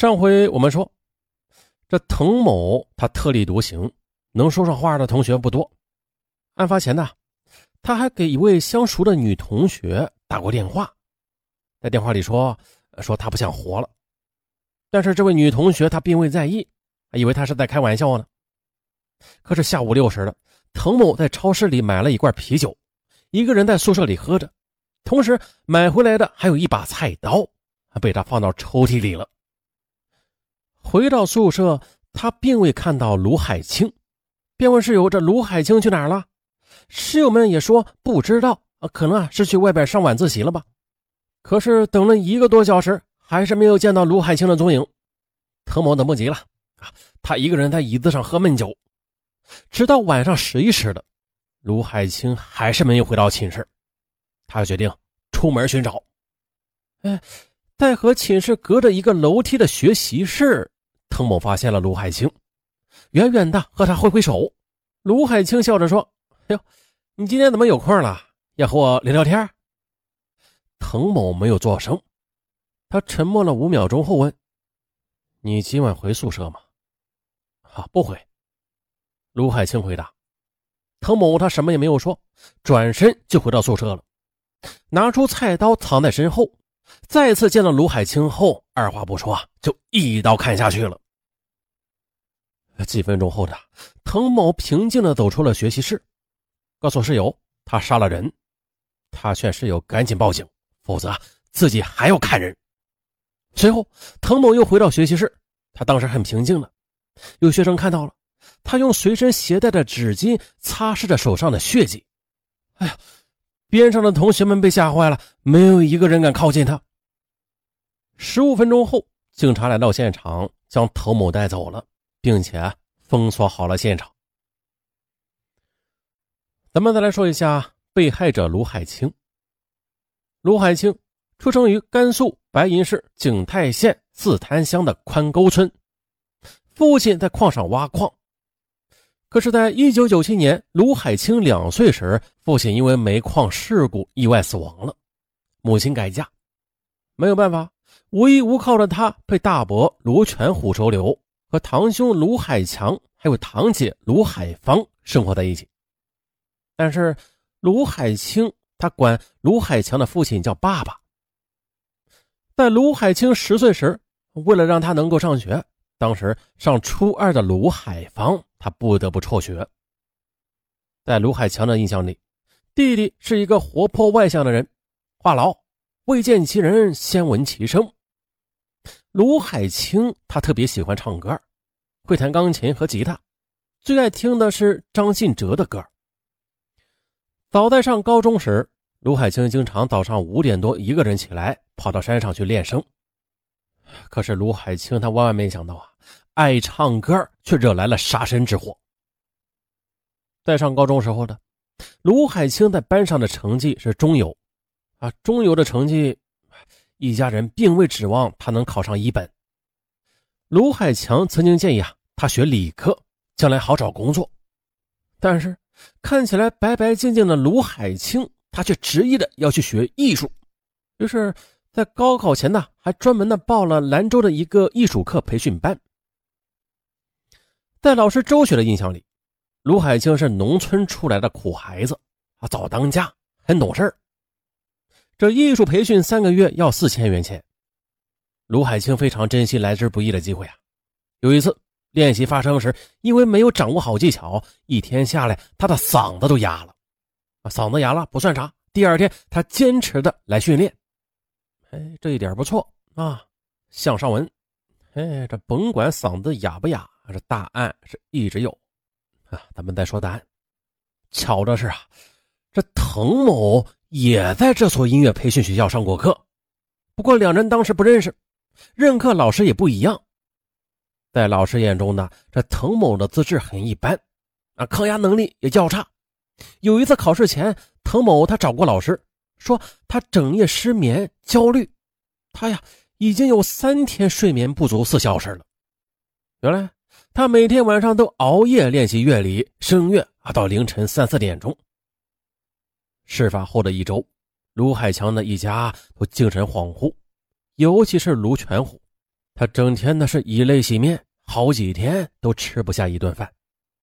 上回我们说，这滕某他特立独行，能说上话的同学不多。案发前呢，他还给一位相熟的女同学打过电话，在电话里说说他不想活了。但是这位女同学她并未在意，以为他是在开玩笑呢。可是下午六时了，滕某在超市里买了一罐啤酒，一个人在宿舍里喝着，同时买回来的还有一把菜刀，被他放到抽屉里了。回到宿舍，他并未看到卢海清，便问室友：“这卢海清去哪儿了？”室友们也说不知道啊，可能啊是去外边上晚自习了吧。可是等了一个多小时，还是没有见到卢海清的踪影。滕某等不及了啊，他一个人在椅子上喝闷酒，直到晚上十一时的，卢海清还是没有回到寝室。他决定出门寻找。哎。在和寝室隔着一个楼梯的学习室，滕某发现了卢海清，远远的和他挥挥手。卢海清笑着说：“哎呦，你今天怎么有空了？要和我聊聊天？”滕某没有作声，他沉默了五秒钟后问：“你今晚回宿舍吗？”“啊，不回。”卢海清回答。滕某他什么也没有说，转身就回到宿舍了，拿出菜刀藏在身后。再次见到卢海清后，二话不说就一刀砍下去了。几分钟后的滕某平静地走出了学习室，告诉室友他杀了人，他劝室友赶紧报警，否则自己还要砍人。随后，滕某又回到学习室，他当时很平静的。有学生看到了，他用随身携带的纸巾擦拭着手上的血迹。哎呀！边上的同学们被吓坏了，没有一个人敢靠近他。十五分钟后，警察来到现场，将滕某带走了，并且封锁好了现场。咱们再来说一下被害者卢海清。卢海清出生于甘肃白银市景泰县四滩乡的宽沟村，父亲在矿上挖矿。可是，在一九九七年，卢海清两岁时，父亲因为煤矿事故意外死亡了，母亲改嫁，没有办法，无依无靠的他被大伯卢全虎收留，和堂兄卢海强还有堂姐卢海芳生活在一起。但是，卢海清他管卢海强的父亲叫爸爸。在卢海清十岁时，为了让他能够上学，当时上初二的卢海芳。他不得不辍学。在卢海强的印象里，弟弟是一个活泼外向的人，话痨，未见其人先闻其声。卢海清他特别喜欢唱歌，会弹钢琴和吉他，最爱听的是张信哲的歌。早在上高中时，卢海清经常早上五点多一个人起来，跑到山上去练声。可是卢海清他万万没想到啊！爱唱歌，却惹来了杀身之祸。在上高中时候的卢海清在班上的成绩是中游，啊，中游的成绩，一家人并未指望他能考上一本。卢海强曾经建议啊，他学理科，将来好找工作。但是看起来白白净净的卢海清，他却执意的要去学艺术。于是，在高考前呢，还专门的报了兰州的一个艺术课培训班。在老师周雪的印象里，卢海清是农村出来的苦孩子啊，早当家，很懂事儿这艺术培训三个月要四千元钱，卢海清非常珍惜来之不易的机会啊。有一次练习发声时，因为没有掌握好技巧，一天下来他的嗓子都哑了。啊，嗓子哑了不算啥，第二天他坚持的来训练，哎，这一点不错啊。向上文，哎，这甭管嗓子哑不哑。这答案是一直有啊，咱们再说答案。巧的是啊，这滕某也在这所音乐培训学校上过课，不过两人当时不认识，任课老师也不一样。在老师眼中呢，这滕某的资质很一般，啊，抗压能力也较差。有一次考试前，滕某他找过老师，说他整夜失眠、焦虑，他呀已经有三天睡眠不足四小时了。原来。他每天晚上都熬夜练习乐理、声乐啊，到凌晨三四点钟。事发后的一周，卢海强的一家都精神恍惚，尤其是卢全虎，他整天的是以泪洗面，好几天都吃不下一顿饭，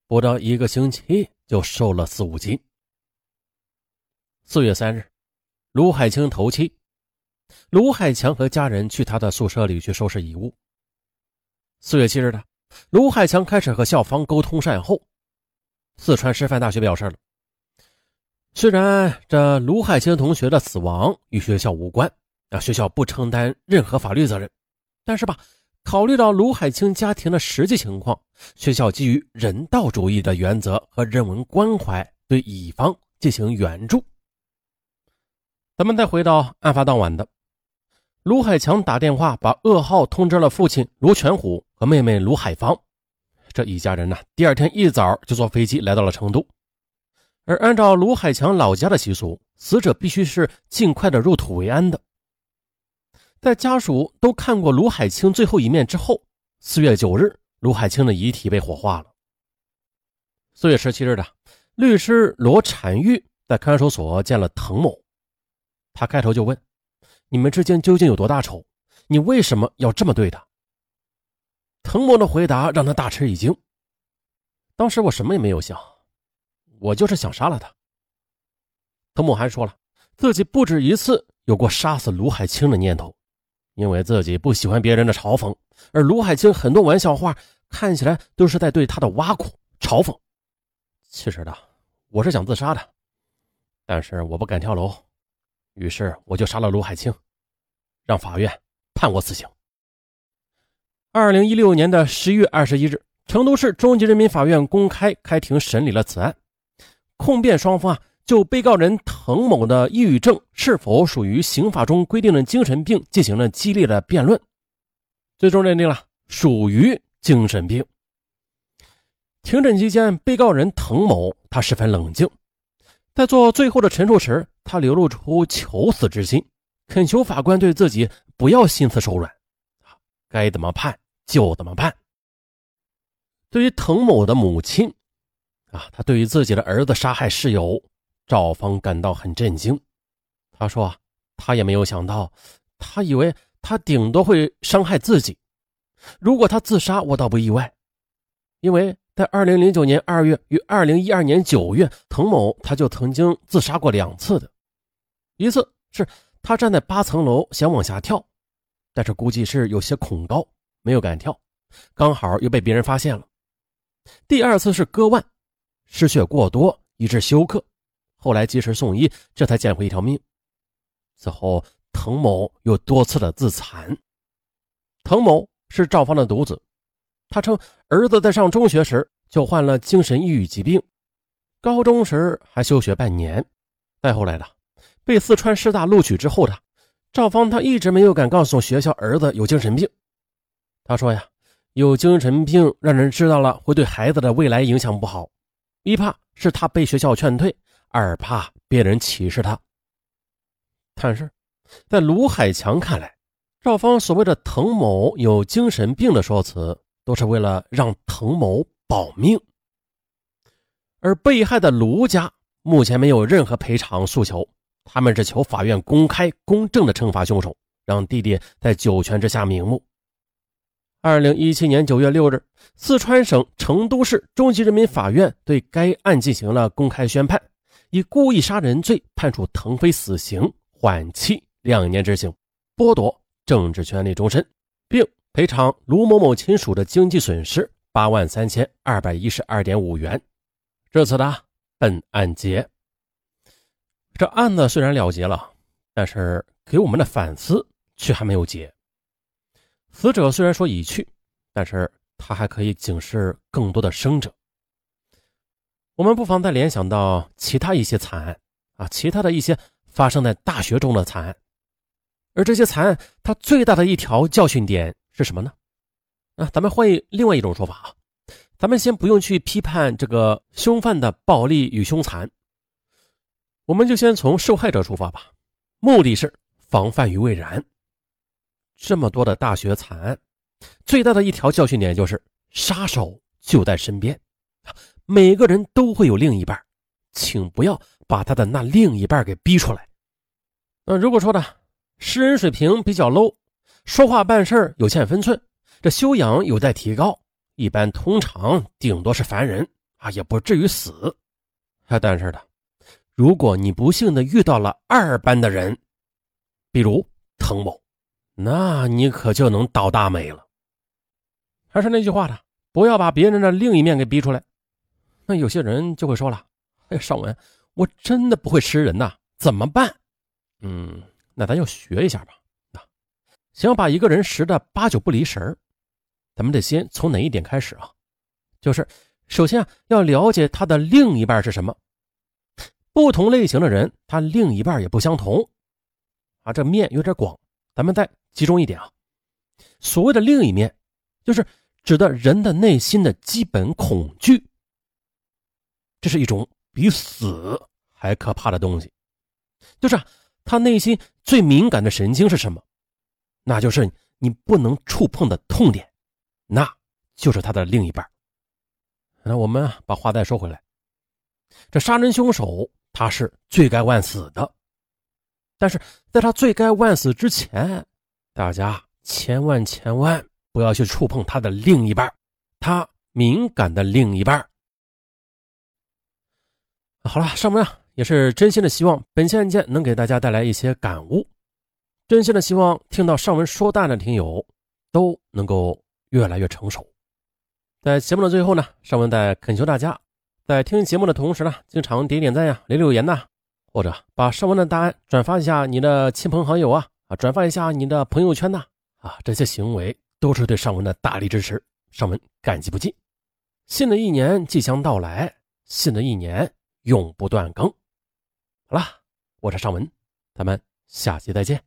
不到一个星期就瘦了四五斤。四月三日，卢海清头七，卢海强和家人去他的宿舍里去收拾遗物。四月七日的，卢海强开始和校方沟通善后。四川师范大学表示了，虽然这卢海清同学的死亡与学校无关，啊，学校不承担任何法律责任，但是吧，考虑到卢海清家庭的实际情况，学校基于人道主义的原则和人文关怀，对乙方进行援助。咱们再回到案发当晚的，卢海强打电话把噩耗通知了父亲卢全虎和妹妹卢海芳。这一家人呢，第二天一早就坐飞机来到了成都。而按照卢海强老家的习俗，死者必须是尽快的入土为安的。在家属都看过卢海清最后一面之后，四月九日，卢海清的遗体被火化了。四月十七日的，律师罗产玉在看守所见了滕某。他开头就问：“你们之间究竟有多大仇？你为什么要这么对他？”滕某的回答让他大吃一惊。当时我什么也没有想，我就是想杀了他。滕某还说了，自己不止一次有过杀死卢海清的念头，因为自己不喜欢别人的嘲讽，而卢海清很多玩笑话看起来都是在对他的挖苦、嘲讽。其实的，我是想自杀的，但是我不敢跳楼。于是我就杀了卢海清，让法院判我死刑。二零一六年的十一月二十一日，成都市中级人民法院公开开庭审理了此案。控辩双方啊，就被告人滕某的抑郁症是否属于刑法中规定的精神病进行了激烈的辩论，最终认定了属于精神病。庭审期间，被告人滕某他十分冷静。在做最后的陈述时，他流露出求死之心，恳求法官对自己不要心慈手软，该怎么判就怎么判。对于滕某的母亲，他对于自己的儿子杀害室友赵芳感到很震惊。他说：“他也没有想到，他以为他顶多会伤害自己。如果他自杀，我倒不意外，因为。”在二零零九年二月与二零一二年九月，滕某他就曾经自杀过两次的，一次是他站在八层楼想往下跳，但是估计是有些恐高，没有敢跳，刚好又被别人发现了。第二次是割腕，失血过多以致休克，后来及时送医，这才捡回一条命。此后，滕某又多次的自残。滕某是赵芳的独子。他称，儿子在上中学时就患了精神抑郁疾病，高中时还休学半年。再后来的，被四川师大录取之后的赵芳，他一直没有敢告诉学校儿子有精神病。他说呀，有精神病让人知道了会对孩子的未来影响不好，一怕是他被学校劝退，二怕别人歧视他。但是，在卢海强看来，赵芳所谓的滕某有精神病的说辞。都是为了让滕某保命，而被害的卢家目前没有任何赔偿诉求，他们只求法院公开公正的惩罚凶手，让弟弟在九泉之下瞑目。二零一七年九月六日，四川省成都市中级人民法院对该案进行了公开宣判，以故意杀人罪判处腾飞死刑，缓期两年执行，剥夺政治权利终身，并。赔偿卢某某亲属的经济损失八万三千二百一十二点五元。至此的本案结。这案子虽然了结了，但是给我们的反思却还没有结。死者虽然说已去，但是他还可以警示更多的生者。我们不妨再联想到其他一些惨案啊，其他的一些发生在大学中的惨案，而这些惨案，它最大的一条教训点。是什么呢？啊，咱们换另外一种说法啊，咱们先不用去批判这个凶犯的暴力与凶残，我们就先从受害者出发吧，目的是防范于未然。这么多的大学惨案，最大的一条教训点就是杀手就在身边，每个人都会有另一半，请不要把他的那另一半给逼出来。那如果说的识人水平比较 low。说话办事有欠分寸，这修养有待提高，一般通常顶多是凡人啊，也不至于死。但是呢，如果你不幸的遇到了二班的人，比如滕某，那你可就能倒大霉了。还是那句话呢，不要把别人的另一面给逼出来。那有些人就会说了：“哎，尚文，我真的不会吃人呐，怎么办？”嗯，那咱就学一下吧。啊想要把一个人识的八九不离十咱们得先从哪一点开始啊？就是首先啊，要了解他的另一半是什么。不同类型的人，他另一半也不相同啊。这面有点广，咱们再集中一点啊。所谓的另一面，就是指的人的内心的基本恐惧。这是一种比死还可怕的东西，就是。他内心最敏感的神经是什么？那就是你不能触碰的痛点，那就是他的另一半。那我们把话再说回来，这杀人凶手他是罪该万死的，但是在他罪该万死之前，大家千万千万不要去触碰他的另一半，他敏感的另一半。好了，上门啊。也是真心的希望本期案件能给大家带来一些感悟，真心的希望听到上文说大的听友都能够越来越成熟。在节目的最后呢，上文再恳求大家，在听节目的同时呢，经常点点赞呀、留留言呐，或者把上文的答案转发一下你的亲朋好友啊啊，转发一下你的朋友圈呐啊，这些行为都是对上文的大力支持，上文感激不尽。新的一年即将到来，新的一年永不断更。好了，我是尚文，咱们下期再见。